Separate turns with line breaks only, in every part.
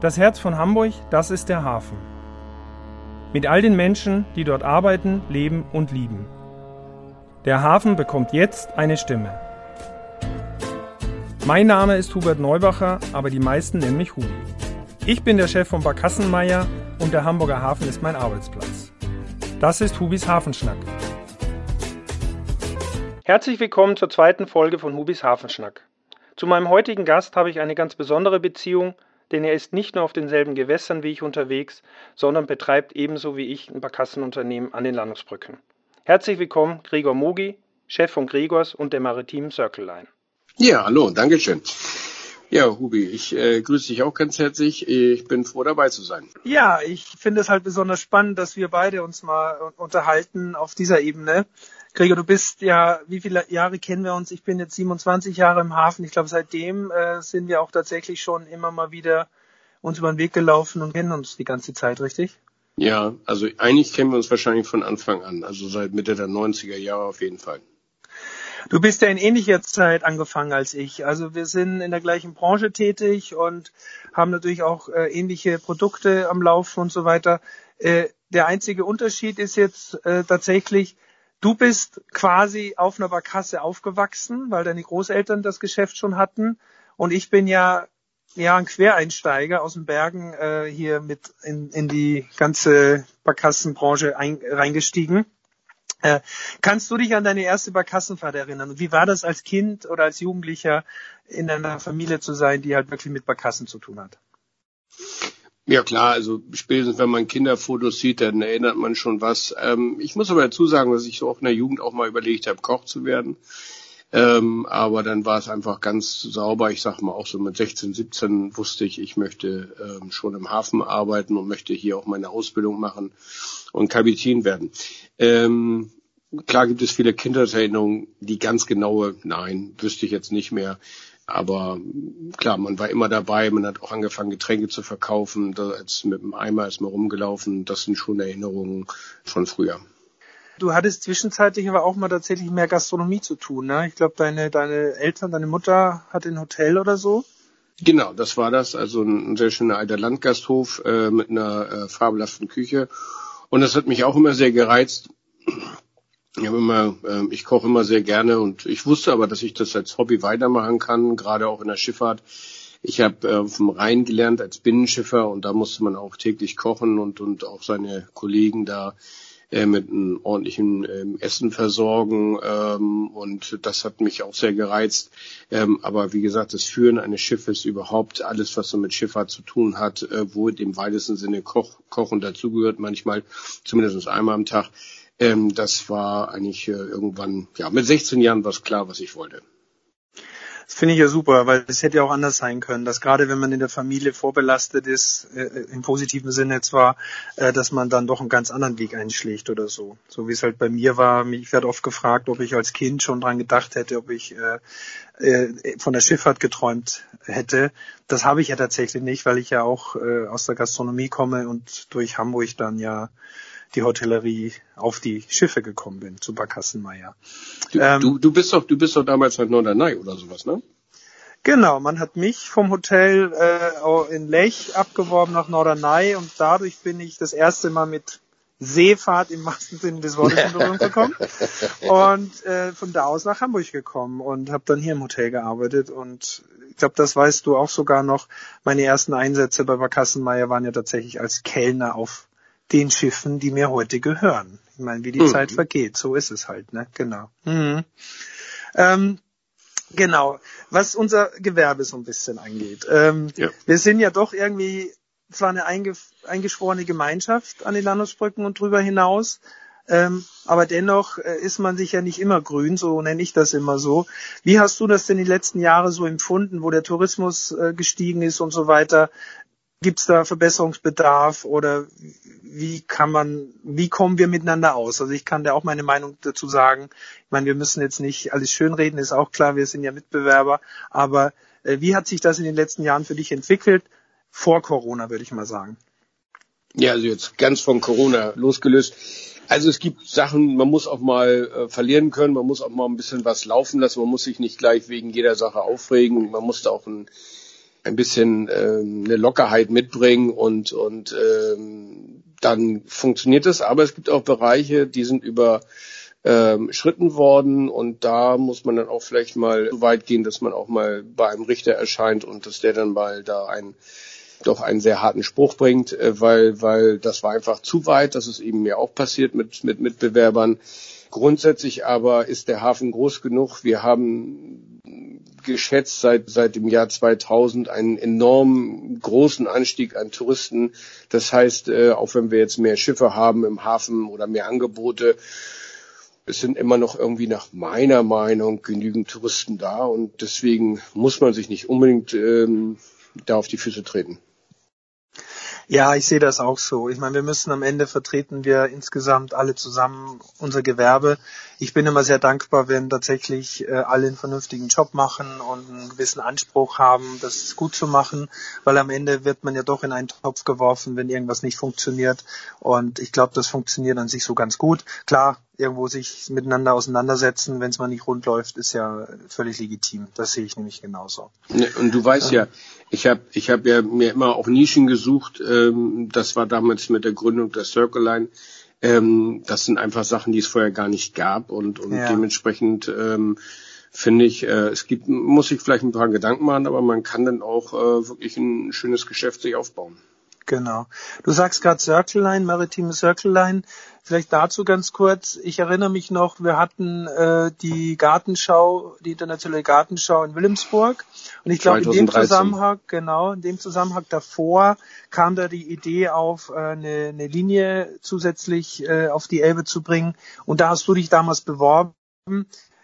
Das Herz von Hamburg, das ist der Hafen. Mit all den Menschen, die dort arbeiten, leben und lieben. Der Hafen bekommt jetzt eine Stimme. Mein Name ist Hubert Neubacher, aber die meisten nennen mich Hubi. Ich bin der Chef von Barkassenmeier und der Hamburger Hafen ist mein Arbeitsplatz. Das ist Hubis Hafenschnack. Herzlich willkommen zur zweiten Folge von Hubis Hafenschnack. Zu meinem heutigen Gast habe ich eine ganz besondere Beziehung, denn er ist nicht nur auf denselben Gewässern wie ich unterwegs, sondern betreibt ebenso wie ich ein Barkassenunternehmen an den Landungsbrücken. Herzlich willkommen, Gregor Mogi, Chef von Gregors und der Maritimen Circle Line.
Ja, hallo, Dankeschön. Ja, Hubi, ich äh, grüße dich auch ganz herzlich. Ich bin froh dabei zu sein.
Ja, ich finde es halt besonders spannend, dass wir beide uns mal unterhalten auf dieser Ebene. Gregor, du bist ja, wie viele Jahre kennen wir uns? Ich bin jetzt 27 Jahre im Hafen. Ich glaube, seitdem äh, sind wir auch tatsächlich schon immer mal wieder uns über den Weg gelaufen und kennen uns die ganze Zeit, richtig?
Ja, also eigentlich kennen wir uns wahrscheinlich von Anfang an, also seit Mitte der 90er Jahre auf jeden Fall.
Du bist ja in ähnlicher Zeit angefangen als ich. Also wir sind in der gleichen Branche tätig und haben natürlich auch äh, ähnliche Produkte am Laufen und so weiter. Äh, der einzige Unterschied ist jetzt äh, tatsächlich, Du bist quasi auf einer Barkasse aufgewachsen, weil deine Großeltern das Geschäft schon hatten. Und ich bin ja ja ein Quereinsteiger aus den Bergen äh, hier mit in, in die ganze Barkassenbranche ein, reingestiegen. Äh, kannst du dich an deine erste Barkassenfahrt erinnern? Wie war das als Kind oder als Jugendlicher in einer Familie zu sein, die halt wirklich mit Barkassen zu tun hat?
Ja klar, also spätestens wenn man Kinderfotos sieht, dann erinnert man schon was. Ähm, ich muss aber dazu sagen, dass ich so auch in der Jugend auch mal überlegt habe, Koch zu werden. Ähm, aber dann war es einfach ganz sauber. Ich sag mal auch so mit 16, 17 wusste ich, ich möchte ähm, schon im Hafen arbeiten und möchte hier auch meine Ausbildung machen und Kapitän werden. Ähm, klar gibt es viele Kindheitserinnerungen, die ganz genaue, nein, wüsste ich jetzt nicht mehr. Aber klar, man war immer dabei, man hat auch angefangen, Getränke zu verkaufen, da als mit dem Eimer ist man rumgelaufen. Das sind schon Erinnerungen von früher.
Du hattest zwischenzeitlich aber auch mal tatsächlich mehr Gastronomie zu tun, ne? Ich glaube, deine, deine Eltern, deine Mutter hat ein Hotel oder so.
Genau, das war das. Also ein, sehr schöner alter Landgasthof äh, mit einer äh, fabelhaften Küche. Und das hat mich auch immer sehr gereizt. Ich, habe immer, äh, ich koche immer sehr gerne und ich wusste aber, dass ich das als Hobby weitermachen kann, gerade auch in der Schifffahrt. Ich habe äh, vom Rhein gelernt als Binnenschiffer und da musste man auch täglich kochen und, und auch seine Kollegen da äh, mit einem ordentlichen ähm, Essen versorgen ähm, und das hat mich auch sehr gereizt. Ähm, aber wie gesagt, das Führen eines Schiffes überhaupt alles, was so mit Schifffahrt zu tun hat, äh, wo im weitesten Sinne Koch, Kochen dazugehört, manchmal zumindest einmal am Tag, ähm, das war eigentlich äh, irgendwann, ja, mit 16 Jahren war es klar, was ich wollte.
Das finde ich ja super, weil es hätte ja auch anders sein können, dass gerade wenn man in der Familie vorbelastet ist, äh, im positiven Sinne zwar, äh, dass man dann doch einen ganz anderen Weg einschlägt oder so. So wie es halt bei mir war. Ich werde oft gefragt, ob ich als Kind schon dran gedacht hätte, ob ich äh, äh, von der Schifffahrt geträumt hätte. Das habe ich ja tatsächlich nicht, weil ich ja auch äh, aus der Gastronomie komme und durch Hamburg dann ja die Hotellerie auf die Schiffe gekommen bin, zu Barkassenmeier.
Du, ähm, du, du bist doch, du bist doch damals halt Norderney oder sowas, ne?
Genau, man hat mich vom Hotel äh, in Lech abgeworben nach Norderney und dadurch bin ich das erste Mal mit Seefahrt im wahrsten Sinne des Wortes in Berührung gekommen und äh, von da aus nach Hamburg gekommen und habe dann hier im Hotel gearbeitet und ich glaube, das weißt du auch sogar noch. Meine ersten Einsätze bei Barkassenmeier waren ja tatsächlich als Kellner auf den Schiffen, die mir heute gehören. Ich meine, wie die mhm. Zeit vergeht, so ist es halt, ne? Genau. Mhm. Ähm, genau. Was unser Gewerbe so ein bisschen angeht. Ähm, ja. Wir sind ja doch irgendwie zwar eine einge eingeschworene Gemeinschaft an den Landungsbrücken und drüber hinaus, ähm, aber dennoch äh, ist man sich ja nicht immer grün, so nenne ich das immer so. Wie hast du das denn die letzten Jahre so empfunden, wo der Tourismus äh, gestiegen ist und so weiter? Gibt es da Verbesserungsbedarf oder wie kann man, wie kommen wir miteinander aus? Also ich kann da auch meine Meinung dazu sagen. Ich meine, wir müssen jetzt nicht alles schönreden, ist auch klar, wir sind ja Mitbewerber. Aber äh, wie hat sich das in den letzten Jahren für dich entwickelt? Vor Corona, würde ich mal sagen.
Ja, also jetzt ganz von Corona losgelöst. Also es gibt Sachen, man muss auch mal äh, verlieren können, man muss auch mal ein bisschen was laufen lassen, man muss sich nicht gleich wegen jeder Sache aufregen, man muss da auch ein ein bisschen ähm, eine Lockerheit mitbringen und und ähm, dann funktioniert es. Aber es gibt auch Bereiche, die sind über ähm, schritten worden und da muss man dann auch vielleicht mal so weit gehen, dass man auch mal bei einem Richter erscheint und dass der dann mal da ein doch einen sehr harten Spruch bringt, äh, weil, weil das war einfach zu weit. Das ist eben mir auch passiert mit, mit Mitbewerbern. Grundsätzlich aber ist der Hafen groß genug. Wir haben geschätzt seit, seit dem Jahr 2000 einen enorm großen Anstieg an Touristen. Das heißt, äh, auch wenn wir jetzt mehr Schiffe haben im Hafen oder mehr Angebote, es sind immer noch irgendwie nach meiner Meinung genügend Touristen da und deswegen muss man sich nicht unbedingt ähm, da auf die Füße treten.
Ja, ich sehe das auch so. Ich meine, wir müssen am Ende vertreten wir insgesamt alle zusammen unser Gewerbe. Ich bin immer sehr dankbar, wenn tatsächlich äh, alle einen vernünftigen Job machen und einen gewissen Anspruch haben, das gut zu machen, weil am Ende wird man ja doch in einen Topf geworfen, wenn irgendwas nicht funktioniert. Und ich glaube, das funktioniert an sich so ganz gut. Klar, irgendwo sich miteinander auseinandersetzen, wenn es mal nicht rund läuft, ist ja völlig legitim. Das sehe ich nämlich genauso.
Und du weißt ja, ich habe ich hab ja mir immer auch Nischen gesucht. Ähm, das war damals mit der Gründung der Circle Line. Ähm, das sind einfach Sachen, die es vorher gar nicht gab und, und ja. dementsprechend ähm, finde ich, äh, es gibt, muss sich vielleicht ein paar Gedanken machen, aber man kann dann auch äh, wirklich ein schönes Geschäft sich aufbauen.
Genau. Du sagst gerade Circle Line, maritime Circle Line. Vielleicht dazu ganz kurz. Ich erinnere mich noch, wir hatten äh, die Gartenschau, die internationale Gartenschau in Wilhelmsburg. Und ich glaube, in dem Zusammenhang, genau, in dem Zusammenhang davor kam da die Idee auf, äh, eine, eine Linie zusätzlich äh, auf die Elbe zu bringen. Und da hast du dich damals beworben.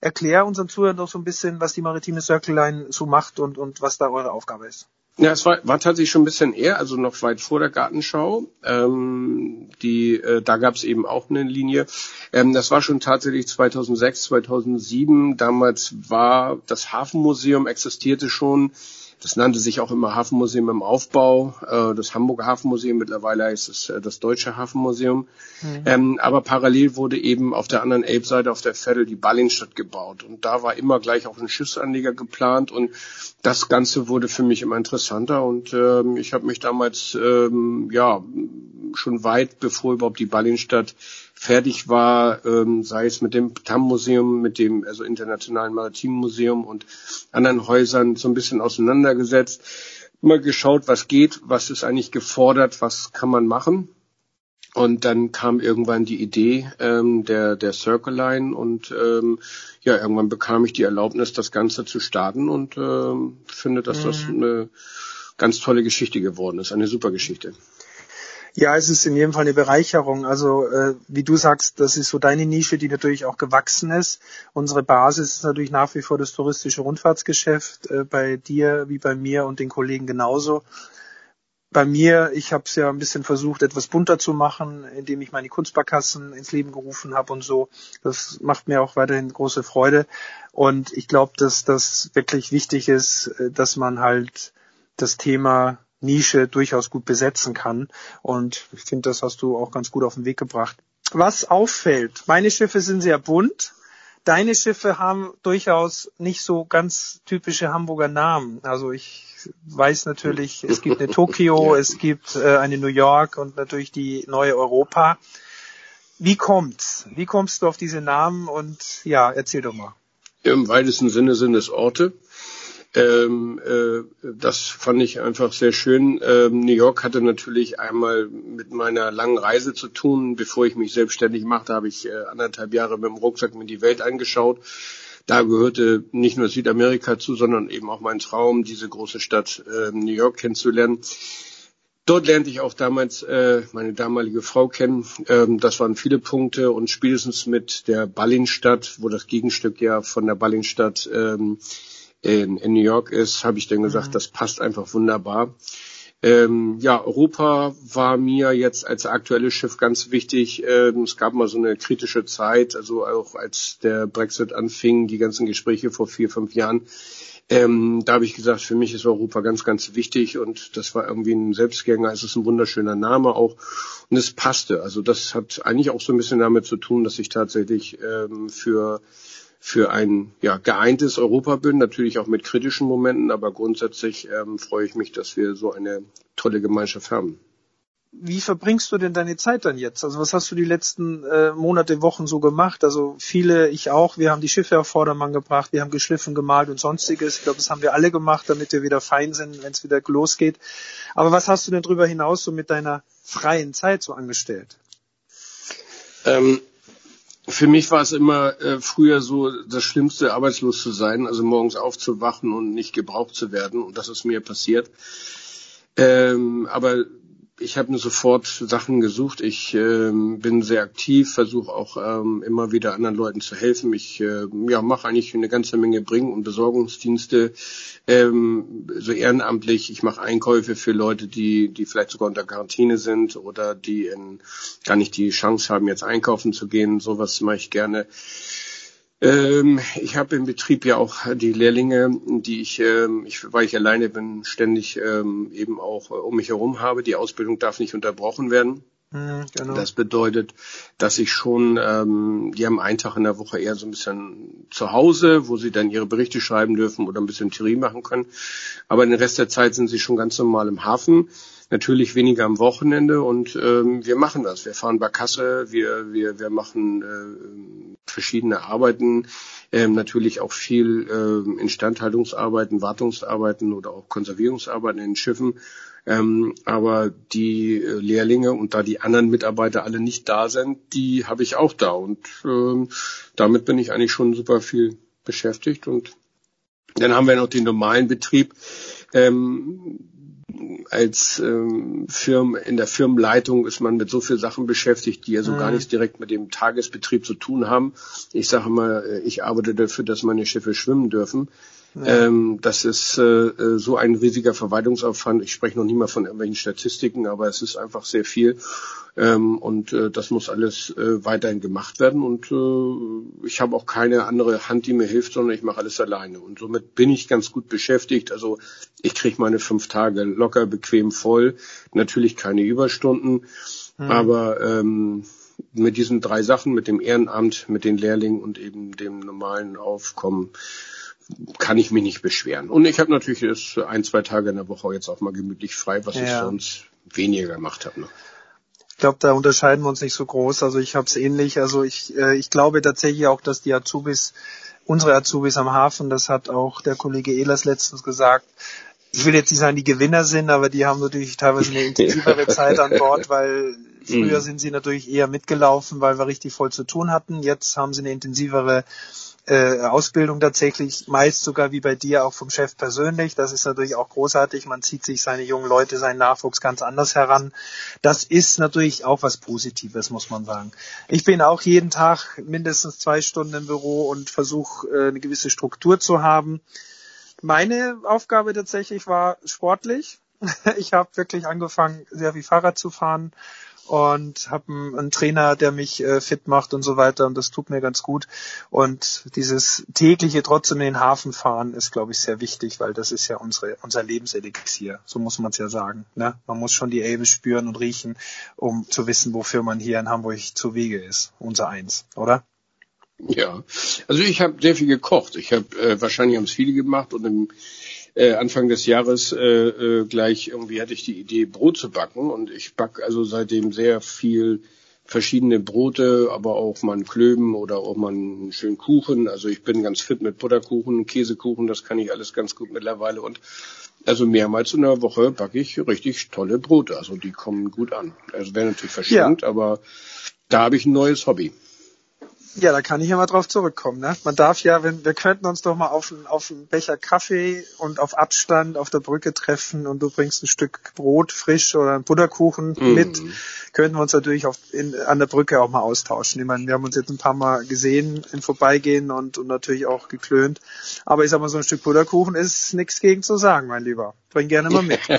Erklär unseren Zuhörern doch so ein bisschen, was die maritime Circle Line so macht und, und was da eure Aufgabe ist.
Ja, es war, war tatsächlich schon ein bisschen eher, also noch weit vor der Gartenschau. Ähm, die, äh, da gab es eben auch eine Linie. Ähm, das war schon tatsächlich 2006, 2007. Damals war das Hafenmuseum existierte schon. Das nannte sich auch immer Hafenmuseum im Aufbau. Äh, das Hamburger Hafenmuseum, mittlerweile heißt es äh, das Deutsche Hafenmuseum. Mhm. Ähm, aber parallel wurde eben auf der anderen Elbseite, auf der Vettel, die Ballinstadt gebaut. Und da war immer gleich auch ein Schiffsanleger geplant. Und das Ganze wurde für mich immer interessanter. Und ähm, ich habe mich damals, ähm, ja, schon weit bevor überhaupt die Ballinstadt fertig war, ähm, sei es mit dem TAM-Museum, mit dem also Internationalen Maritimen Museum und anderen Häusern so ein bisschen auseinandergesetzt, immer geschaut, was geht, was ist eigentlich gefordert, was kann man machen. Und dann kam irgendwann die Idee ähm, der, der Circle Line und ähm, ja, irgendwann bekam ich die Erlaubnis, das Ganze zu starten und ähm, finde, dass das mhm. eine ganz tolle Geschichte geworden ist, eine super Geschichte.
Ja, es ist in jedem Fall eine Bereicherung. Also äh, wie du sagst, das ist so deine Nische, die natürlich auch gewachsen ist. Unsere Basis ist natürlich nach wie vor das touristische Rundfahrtsgeschäft, äh, bei dir wie bei mir und den Kollegen genauso. Bei mir, ich habe es ja ein bisschen versucht, etwas bunter zu machen, indem ich meine Kunstbarkassen ins Leben gerufen habe und so. Das macht mir auch weiterhin große Freude. Und ich glaube, dass das wirklich wichtig ist, äh, dass man halt das Thema Nische durchaus gut besetzen kann. Und ich finde, das hast du auch ganz gut auf den Weg gebracht. Was auffällt, meine Schiffe sind sehr bunt. Deine Schiffe haben durchaus nicht so ganz typische Hamburger Namen. Also ich weiß natürlich, es gibt eine Tokio, es gibt äh, eine New York und natürlich die neue Europa. Wie kommt's? Wie kommst du auf diese Namen? Und ja, erzähl doch mal.
Im weitesten Sinne sind es Orte. Ähm, äh, das fand ich einfach sehr schön. Ähm, New York hatte natürlich einmal mit meiner langen Reise zu tun. Bevor ich mich selbstständig machte, habe ich äh, anderthalb Jahre mit dem Rucksack mir die Welt angeschaut. Da gehörte nicht nur Südamerika zu, sondern eben auch mein Traum, diese große Stadt äh, New York kennenzulernen. Dort lernte ich auch damals äh, meine damalige Frau kennen. Ähm, das waren viele Punkte und spätestens mit der Ballinstadt, wo das Gegenstück ja von der Ballinstadt ähm, in, in New York ist, habe ich dann gesagt, mhm. das passt einfach wunderbar. Ähm, ja, Europa war mir jetzt als aktuelles Schiff ganz wichtig. Ähm, es gab mal so eine kritische Zeit, also auch als der Brexit anfing, die ganzen Gespräche vor vier, fünf Jahren. Ähm, da habe ich gesagt, für mich ist Europa ganz, ganz wichtig und das war irgendwie ein Selbstgänger. Es ist ein wunderschöner Name auch und es passte. Also das hat eigentlich auch so ein bisschen damit zu tun, dass ich tatsächlich ähm, für für ein ja, geeintes Europa bin, natürlich auch mit kritischen Momenten, aber grundsätzlich ähm, freue ich mich, dass wir so eine tolle Gemeinschaft haben.
Wie verbringst du denn deine Zeit dann jetzt? Also was hast du die letzten äh, Monate, Wochen so gemacht? Also viele, ich auch, wir haben die Schiffe auf Vordermann gebracht, wir haben geschliffen, gemalt und sonstiges. Ich glaube, das haben wir alle gemacht, damit wir wieder fein sind, wenn es wieder losgeht. Aber was hast du denn darüber hinaus so mit deiner freien Zeit so angestellt?
Ähm, für mich war es immer äh, früher so das Schlimmste, arbeitslos zu sein, also morgens aufzuwachen und nicht gebraucht zu werden. Und das ist mir passiert. Ähm, aber ich habe mir sofort Sachen gesucht. Ich ähm, bin sehr aktiv, versuche auch ähm, immer wieder anderen Leuten zu helfen. Ich äh, ja, mache eigentlich eine ganze Menge Bring- und Besorgungsdienste, ähm, so ehrenamtlich. Ich mache Einkäufe für Leute, die, die vielleicht sogar unter Quarantäne sind oder die in, gar nicht die Chance haben, jetzt einkaufen zu gehen. Sowas mache ich gerne. Ähm, ich habe im Betrieb ja auch die Lehrlinge, die ich, ähm, ich weil ich alleine bin, ständig ähm, eben auch äh, um mich herum habe. Die Ausbildung darf nicht unterbrochen werden. Mhm, genau. Das bedeutet, dass ich schon, ähm, die haben einen Tag in der Woche eher so ein bisschen zu Hause, wo sie dann ihre Berichte schreiben dürfen oder ein bisschen Theorie machen können. Aber den Rest der Zeit sind sie schon ganz normal im Hafen natürlich weniger am Wochenende und ähm, wir machen das. Wir fahren Barkasse, wir, wir, wir machen äh, verschiedene Arbeiten, ähm, natürlich auch viel äh, Instandhaltungsarbeiten, Wartungsarbeiten oder auch Konservierungsarbeiten in Schiffen. Ähm, aber die äh, Lehrlinge und da die anderen Mitarbeiter alle nicht da sind, die habe ich auch da. Und ähm, damit bin ich eigentlich schon super viel beschäftigt. Und dann haben wir noch den normalen Betrieb. Ähm, als ähm, Firmen in der Firmenleitung ist man mit so viel Sachen beschäftigt, die ja so mhm. gar nichts direkt mit dem Tagesbetrieb zu tun haben. Ich sage mal, äh, ich arbeite dafür, dass meine Schiffe schwimmen dürfen. Ja. Ähm, das ist äh, äh, so ein riesiger Verwaltungsaufwand. Ich spreche noch nie mal von irgendwelchen Statistiken, aber es ist einfach sehr viel. Ähm, und äh, das muss alles äh, weiterhin gemacht werden. Und äh, ich habe auch keine andere Hand, die mir hilft, sondern ich mache alles alleine. Und somit bin ich ganz gut beschäftigt. Also ich kriege meine fünf Tage locker, bequem voll. Natürlich keine Überstunden. Mhm. Aber ähm, mit diesen drei Sachen, mit dem Ehrenamt, mit den Lehrlingen und eben dem normalen Aufkommen, kann ich mich nicht beschweren. Und ich habe natürlich das ein, zwei Tage in der Woche jetzt auch mal gemütlich frei, was ja. ich sonst weniger gemacht habe. Ne?
Ich glaube, da unterscheiden wir uns nicht so groß. Also ich habe es ähnlich. Also ich, äh, ich glaube tatsächlich auch, dass die Azubis, unsere Azubis am Hafen, das hat auch der Kollege Ehlers letztens gesagt, ich will jetzt nicht sagen, die Gewinner sind, aber die haben natürlich teilweise eine intensivere Zeit an Bord, weil früher mhm. sind sie natürlich eher mitgelaufen, weil wir richtig voll zu tun hatten. Jetzt haben sie eine intensivere äh, Ausbildung tatsächlich, meist sogar wie bei dir auch vom Chef persönlich. Das ist natürlich auch großartig. Man zieht sich seine jungen Leute, seinen Nachwuchs ganz anders heran. Das ist natürlich auch was Positives, muss man sagen. Ich bin auch jeden Tag mindestens zwei Stunden im Büro und versuche äh, eine gewisse Struktur zu haben. Meine Aufgabe tatsächlich war sportlich. Ich habe wirklich angefangen, sehr viel Fahrrad zu fahren und habe einen, Trainer, der mich äh, fit macht und so weiter und das tut mir ganz gut. Und dieses tägliche trotzdem in den Hafen fahren ist, glaube ich, sehr wichtig, weil das ist ja unsere, unser Lebenselixier. So muss man es ja sagen. Ne? Man muss schon die Elbe spüren und riechen, um zu wissen, wofür man hier in Hamburg zu Wege ist. Unser Eins, oder?
Ja, also ich habe sehr viel gekocht. Ich habe äh, wahrscheinlich haben es viele gemacht und im äh, Anfang des Jahres äh, äh, gleich irgendwie hatte ich die Idee, Brot zu backen und ich back also seitdem sehr viel verschiedene Brote, aber auch mal einen Klöben oder auch mal einen schönen Kuchen. Also ich bin ganz fit mit Butterkuchen, Käsekuchen, das kann ich alles ganz gut mittlerweile und also mehrmals in der Woche backe ich richtig tolle Brote. Also die kommen gut an. Also werden natürlich verschenkt, ja. aber da habe ich ein neues Hobby.
Ja, da kann ich ja mal drauf zurückkommen. Ne? Man darf ja, wenn wir könnten uns doch mal auf, auf einen Becher Kaffee und auf Abstand auf der Brücke treffen und du bringst ein Stück Brot frisch oder einen Butterkuchen mm. mit, könnten wir uns natürlich auf, in, an der Brücke auch mal austauschen. Ich meine, wir haben uns jetzt ein paar Mal gesehen im Vorbeigehen und, und natürlich auch geklönt. Aber ich sag mal, so ein Stück Butterkuchen ist nichts gegen zu sagen, mein Lieber. Bring gerne mal mit.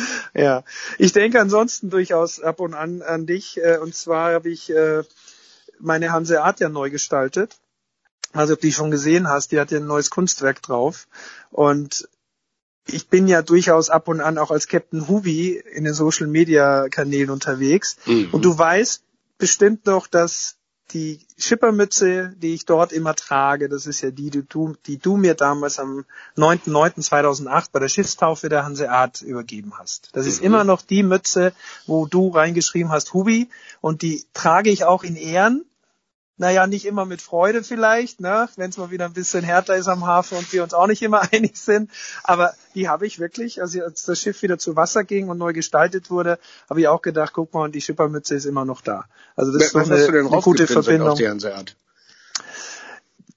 ja, ich denke ansonsten durchaus ab und an an dich. Äh, und zwar habe ich äh, meine Hanseat ja neu gestaltet. Also ob du die schon gesehen hast, die hat ja ein neues Kunstwerk drauf. Und ich bin ja durchaus ab und an auch als Captain Hubi in den Social Media Kanälen unterwegs. Mhm. Und du weißt bestimmt noch, dass die Schippermütze, die ich dort immer trage, das ist ja die, die du, die du mir damals am 9.9.2008 bei der Schiffstaufe der Hanseat übergeben hast. Das ist mhm. immer noch die Mütze, wo du reingeschrieben hast, Hubi, und die trage ich auch in Ehren naja, nicht immer mit Freude vielleicht, ne? wenn es mal wieder ein bisschen härter ist am Hafen und wir uns auch nicht immer einig sind. Aber die habe ich wirklich, also als das Schiff wieder zu Wasser ging und neu gestaltet wurde, habe ich auch gedacht, guck mal, und die Schippermütze ist immer noch da. Also das ist
Was
eine,
eine gute Verbindung.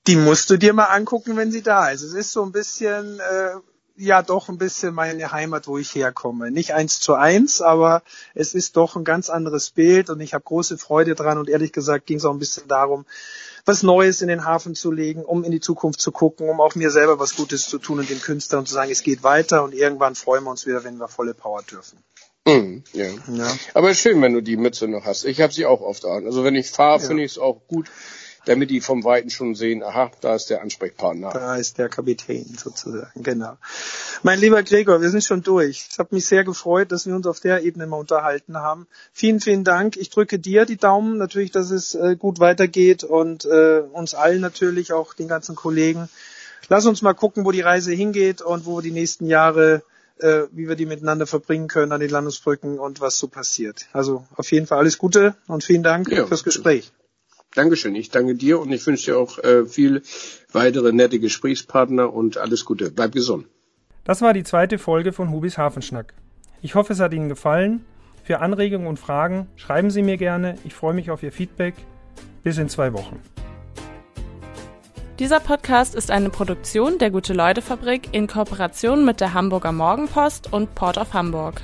Die musst du dir mal angucken, wenn sie da ist. Es ist so ein bisschen äh, ja doch ein bisschen meine Heimat, wo ich herkomme. Nicht eins zu eins, aber es ist doch ein ganz anderes Bild und ich habe große Freude dran und ehrlich gesagt ging es auch ein bisschen darum, was Neues in den Hafen zu legen, um in die Zukunft zu gucken, um auch mir selber was Gutes zu tun und den Künstlern zu sagen, es geht weiter und irgendwann freuen wir uns wieder, wenn wir volle Power dürfen.
Mm, ja. ja. Aber schön, wenn du die Mütze noch hast. Ich habe sie auch oft an. Also wenn ich fahre, ja. finde ich es auch gut, damit die vom Weiten schon sehen, aha, da ist der Ansprechpartner.
Da ist der Kapitän sozusagen, genau. Mein lieber Gregor, wir sind schon durch. Es hat mich sehr gefreut, dass wir uns auf der Ebene mal unterhalten haben. Vielen, vielen Dank. Ich drücke dir die Daumen natürlich, dass es äh, gut weitergeht und äh, uns allen natürlich, auch den ganzen Kollegen. Lass uns mal gucken, wo die Reise hingeht und wo wir die nächsten Jahre äh, wie wir die miteinander verbringen können an den Landesbrücken und was so passiert. Also auf jeden Fall alles Gute und vielen Dank ja, fürs Gespräch.
Dankeschön. Ich danke dir und ich wünsche dir auch äh, viel weitere nette Gesprächspartner und alles Gute. Bleib gesund.
Das war die zweite Folge von Hubis Hafenschnack. Ich hoffe, es hat Ihnen gefallen. Für Anregungen und Fragen schreiben Sie mir gerne. Ich freue mich auf Ihr Feedback. Bis in zwei Wochen.
Dieser Podcast ist eine Produktion der Gute-Leute-Fabrik in Kooperation mit der Hamburger Morgenpost und Port of Hamburg.